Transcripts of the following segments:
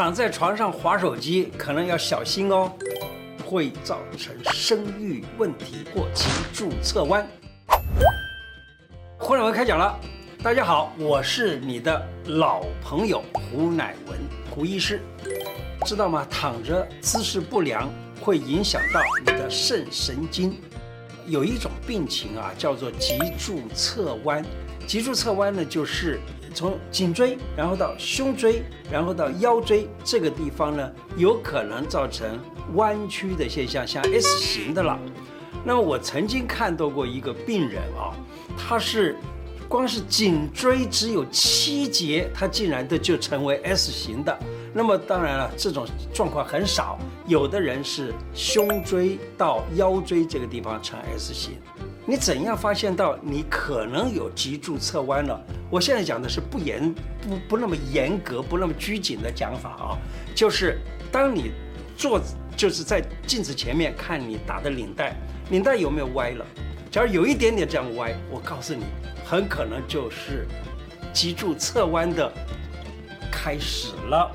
躺在床上划手机，可能要小心哦，会造成生育问题或脊柱侧弯。胡乃文开讲了，大家好，我是你的老朋友胡乃文，胡医师，知道吗？躺着姿势不良会影响到你的肾神经，有一种病情啊，叫做脊柱侧弯。脊柱侧弯呢，就是。从颈椎，然后到胸椎，然后到腰椎这个地方呢，有可能造成弯曲的现象，像 S 型的了。那么我曾经看到过一个病人啊，他是光是颈椎只有七节，他竟然的就成为 S 型的。那么当然了，这种状况很少，有的人是胸椎到腰椎这个地方成 S 型。你怎样发现到你可能有脊柱侧弯了？我现在讲的是不严、不不那么严格、不那么拘谨的讲法啊，就是当你坐，就是在镜子前面看你打的领带，领带有没有歪了？假如有一点点这样歪，我告诉你，很可能就是脊柱侧弯的开始了，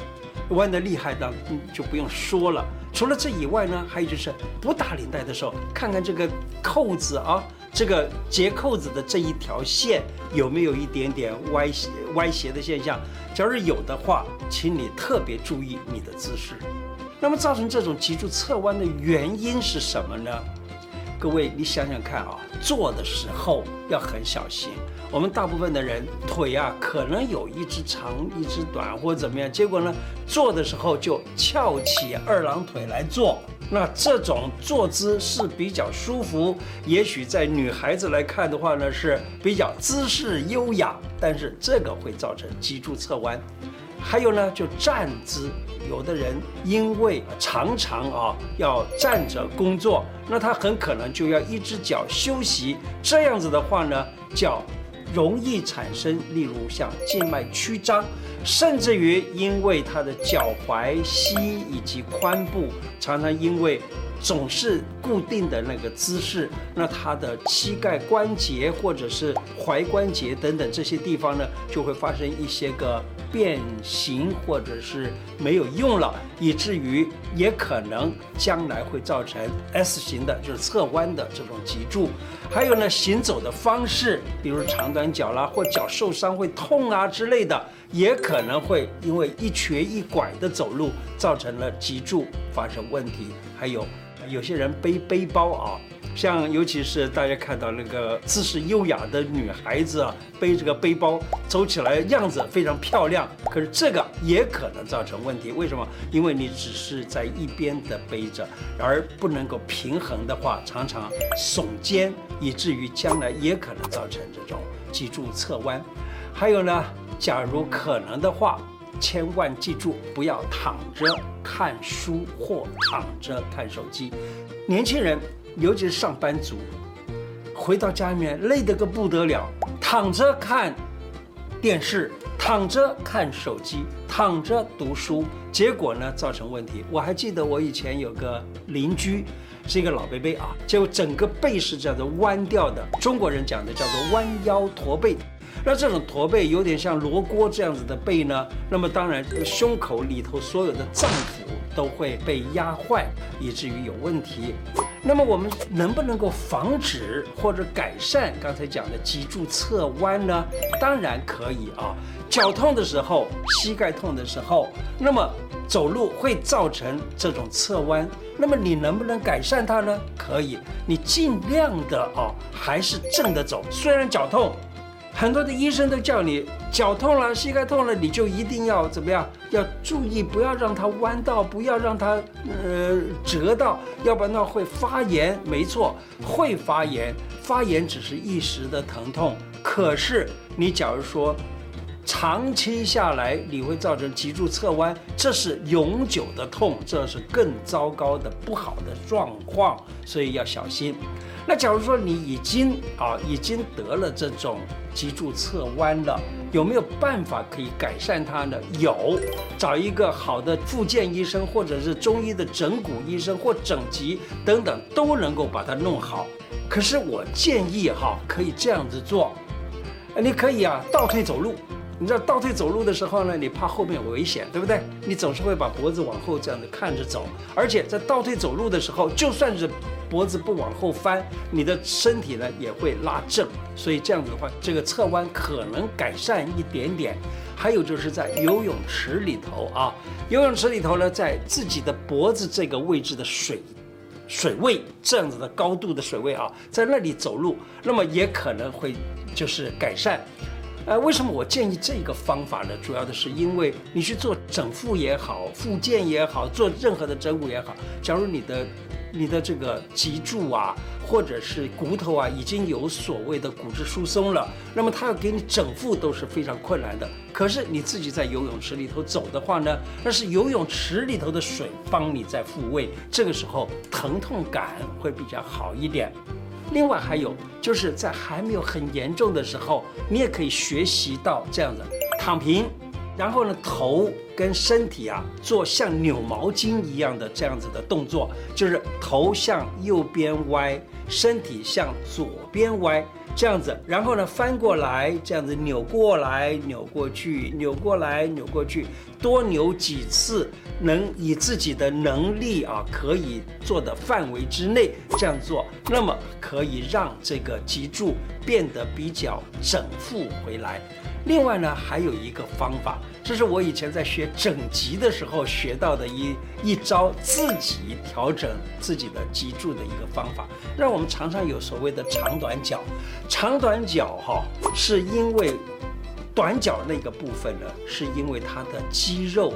弯的厉害的就不用说了。除了这以外呢，还有就是不打领带的时候，看看这个扣子啊，这个结扣子的这一条线有没有一点点歪斜歪斜的现象。假如有的话，请你特别注意你的姿势。那么造成这种脊柱侧弯的原因是什么呢？各位，你想想看啊，坐的时候要很小心。我们大部分的人腿啊，可能有一只长，一只短，或者怎么样，结果呢，坐的时候就翘起二郎腿来坐。那这种坐姿是比较舒服，也许在女孩子来看的话呢，是比较姿势优雅，但是这个会造成脊柱侧弯。还有呢，就站姿，有的人因为常常啊要站着工作，那他很可能就要一只脚休息，这样子的话呢，脚容易产生，例如像静脉曲张，甚至于因为他的脚踝、膝以及髋部常常因为。总是固定的那个姿势，那他的膝盖关节或者是踝关节等等这些地方呢，就会发生一些个变形，或者是没有用了，以至于也可能将来会造成 S 型的，就是侧弯的这种脊柱。还有呢，行走的方式，比如长短脚啦，或脚受伤会痛啊之类的，也可能会因为一瘸一拐的走路，造成了脊柱发生问题。还有。有些人背背包啊，像尤其是大家看到那个姿势优雅的女孩子啊，背这个背包走起来样子非常漂亮，可是这个也可能造成问题。为什么？因为你只是在一边的背着，而不能够平衡的话，常常耸肩，以至于将来也可能造成这种脊柱侧弯。还有呢，假如可能的话。千万记住，不要躺着看书或躺着看手机。年轻人，尤其是上班族，回到家里面累得个不得了，躺着看电视，躺着看手机，躺着读书，结果呢，造成问题。我还记得我以前有个邻居，是一个老伯伯啊，就整个背是这样子弯掉的，中国人讲的叫做弯腰驼背。那这种驼背有点像罗锅这样子的背呢，那么当然胸口里头所有的脏腑都会被压坏，以至于有问题。那么我们能不能够防止或者改善刚才讲的脊柱侧弯呢？当然可以啊。脚痛的时候，膝盖痛的时候，那么走路会造成这种侧弯，那么你能不能改善它呢？可以，你尽量的啊，还是正的走，虽然脚痛。很多的医生都叫你脚痛了、膝盖痛了，你就一定要怎么样？要注意，不要让它弯到，不要让它呃折到，要不然呢会发炎。没错，会发炎，发炎只是一时的疼痛。可是你假如说长期下来，你会造成脊柱侧弯，这是永久的痛，这是更糟糕的不好的状况，所以要小心。那假如说你已经啊已经得了这种脊柱侧弯了，有没有办法可以改善它呢？有，找一个好的复健医生，或者是中医的整骨医生或整脊等等，都能够把它弄好。可是我建议哈，可以这样子做，你可以啊倒退走路，你知道倒退走路的时候呢，你怕后面有危险，对不对？你总是会把脖子往后这样子看着走，而且在倒退走路的时候，就算是脖子不往后翻，你的身体呢也会拉正。所以这样子的话，这个侧弯可能改善一点点。还有就是在游泳池里头啊，游泳池里头呢，在自己的脖子这个位置的水。水位这样子的高度的水位啊，在那里走路，那么也可能会就是改善。呃，为什么我建议这个方法呢？主要的是因为你去做整复也好，复健也好，做任何的整骨也好，假如你的。你的这个脊柱啊，或者是骨头啊，已经有所谓的骨质疏松了，那么他要给你整复都是非常困难的。可是你自己在游泳池里头走的话呢，那是游泳池里头的水帮你在复位，这个时候疼痛感会比较好一点。另外还有就是在还没有很严重的时候，你也可以学习到这样子躺平。然后呢，头跟身体啊，做像扭毛巾一样的这样子的动作，就是头向右边歪，身体向左边歪，这样子。然后呢，翻过来，这样子扭过来，扭过去，扭过来，扭过去，多扭几次，能以自己的能力啊，可以做的范围之内这样做，那么可以让这个脊柱变得比较整复回来。另外呢，还有一个方法，这是我以前在学整脊的时候学到的一一招，自己调整自己的脊柱的一个方法。让我们常常有所谓的长短脚，长短脚哈，是因为短脚那个部分呢，是因为它的肌肉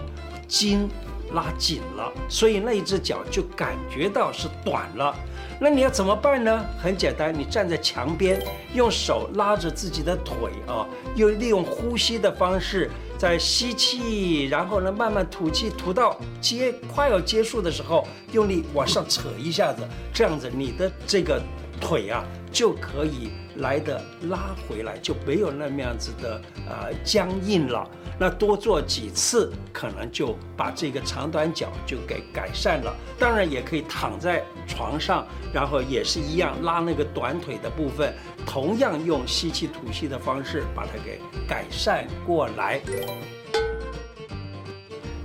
筋拉紧了，所以那一只脚就感觉到是短了。那你要怎么办呢？很简单，你站在墙边，用手拉着自己的腿啊，又利用呼吸的方式，在吸气，然后呢慢慢吐气，吐到结快要结束的时候，用力往上扯一下子，这样子你的这个腿啊就可以来的拉回来，就没有那么样子的呃僵硬了。那多做几次，可能就把这个长短脚就给改善了。当然也可以躺在床上，然后也是一样拉那个短腿的部分，同样用吸气吐气的方式把它给改善过来。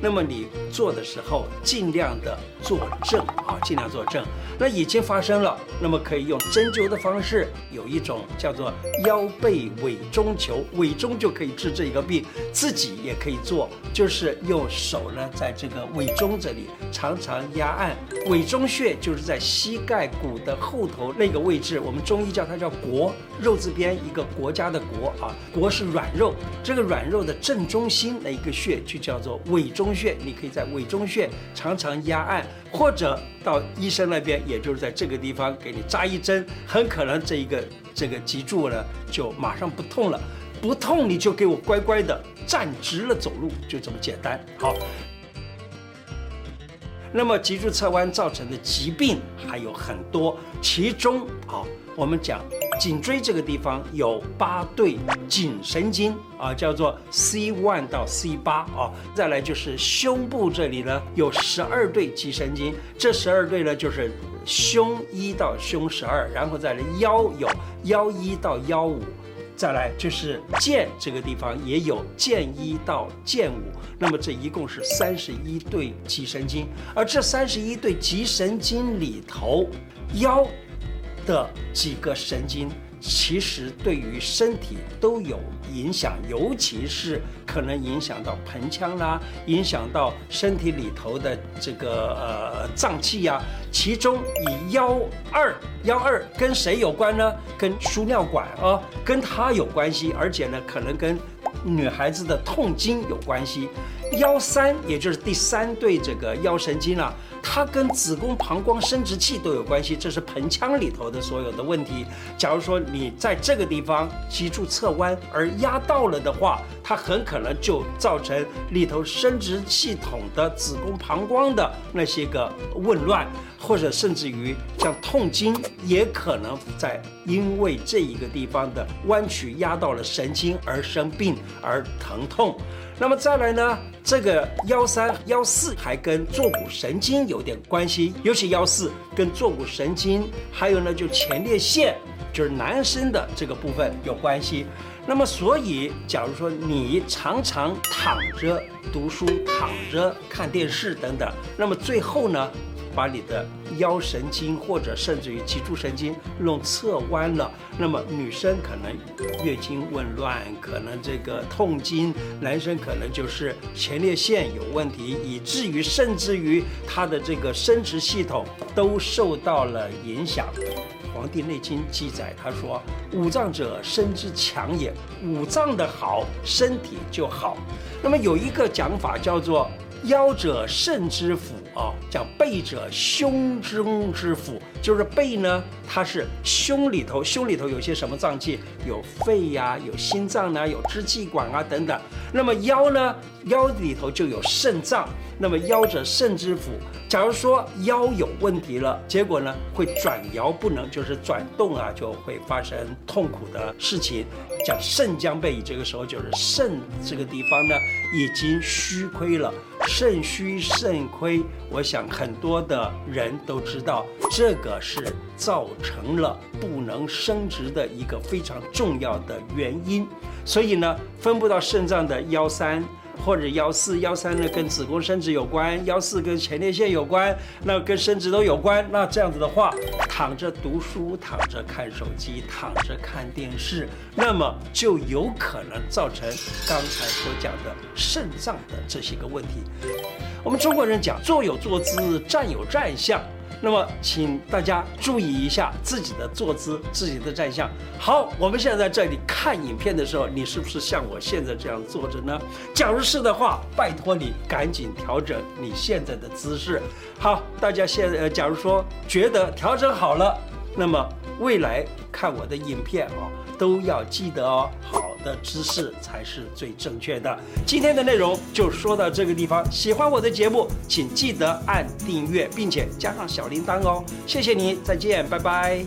那么你做的时候，尽量的坐正啊，尽量坐正。那已经发生了，那么可以用针灸的方式，有一种叫做腰背委中求，委中就可以治这一个病。自己也可以做，就是用手呢，在这个委中这里常常压按。委中穴就是在膝盖骨的后头那个位置，我们中医叫它叫国，肉字边一个国家的国啊，国是软肉，这个软肉的正中心那一个穴就叫做委中。穴，你可以在委中穴常常压按，或者到医生那边，也就是在这个地方给你扎一针，很可能这一个这个脊柱呢就马上不痛了。不痛你就给我乖乖的站直了走路，就这么简单。好，那么脊柱侧弯造成的疾病还有很多，其中啊。我们讲颈椎这个地方有八对颈神经啊，叫做 C one 到 C 八啊。再来就是胸部这里呢有十二对脊神经，这十二对呢就是胸一到胸十二，然后再来腰有腰一到腰五，再来就是剑这个地方也有剑一到剑五，那么这一共是三十一对脊神经，而这三十一对脊神经里头腰。的几个神经其实对于身体都有影响，尤其是可能影响到盆腔啦，影响到身体里头的这个呃脏器呀。其中以腰二，腰二跟谁有关呢？跟输尿管啊，跟它有关系，而且呢，可能跟女孩子的痛经有关系。腰三，也就是第三对这个腰神经啊。它跟子宫、膀胱、生殖器都有关系，这是盆腔里头的所有的问题。假如说你在这个地方脊柱侧弯而压到了的话，它很可能就造成里头生殖系统的子宫、膀胱的那些个紊乱，或者甚至于像痛经，也可能在因为这一个地方的弯曲压到了神经而生病而疼痛。那么再来呢，这个幺三、幺四还跟坐骨神经有点关系，尤其幺四跟坐骨神经，还有呢就前列腺就是男生的这个部分有关系。那么，所以假如说你常常躺着读书、躺着看电视等等，那么最后呢，把你的腰神经或者甚至于脊柱神经弄侧弯了，那么女生可能月经紊乱，可能这个痛经；男生可能就是前列腺有问题，以至于甚至于他的这个生殖系统都受到了影响。《黄帝内经》记载，他说：“五脏者，身之强也。五脏的好，身体就好。”那么有一个讲法叫做。腰者肾之府啊，讲背者胸中之府，就是背呢，它是胸里头，胸里头有些什么脏器？有肺呀、有心脏呢、啊，有支气管啊等等。那么腰呢，腰里头就有肾脏。那么腰者肾之府，假如说腰有问题了，结果呢会转摇不能，就是转动啊就会发生痛苦的事情。讲肾将备，这个时候就是肾这个地方呢已经虚亏了。肾虚肾亏，我想很多的人都知道，这个是造成了不能生殖的一个非常重要的原因。所以呢，分布到肾脏的腰三。或者幺四幺三呢，跟子宫生殖有关；幺四跟前列腺有关，那跟生殖都有关。那这样子的话，躺着读书，躺着看手机，躺着看电视，那么就有可能造成刚才所讲的肾脏的这些个问题。我们中国人讲坐有坐姿，站有站相。那么，请大家注意一下自己的坐姿、自己的站相。好，我们现在在这里看影片的时候，你是不是像我现在这样坐着呢？假如是的话，拜托你赶紧调整你现在的姿势。好，大家现在呃，假如说觉得调整好了，那么未来看我的影片哦，都要记得哦。的姿势才是最正确的。今天的内容就说到这个地方。喜欢我的节目，请记得按订阅，并且加上小铃铛哦。谢谢你，再见，拜拜。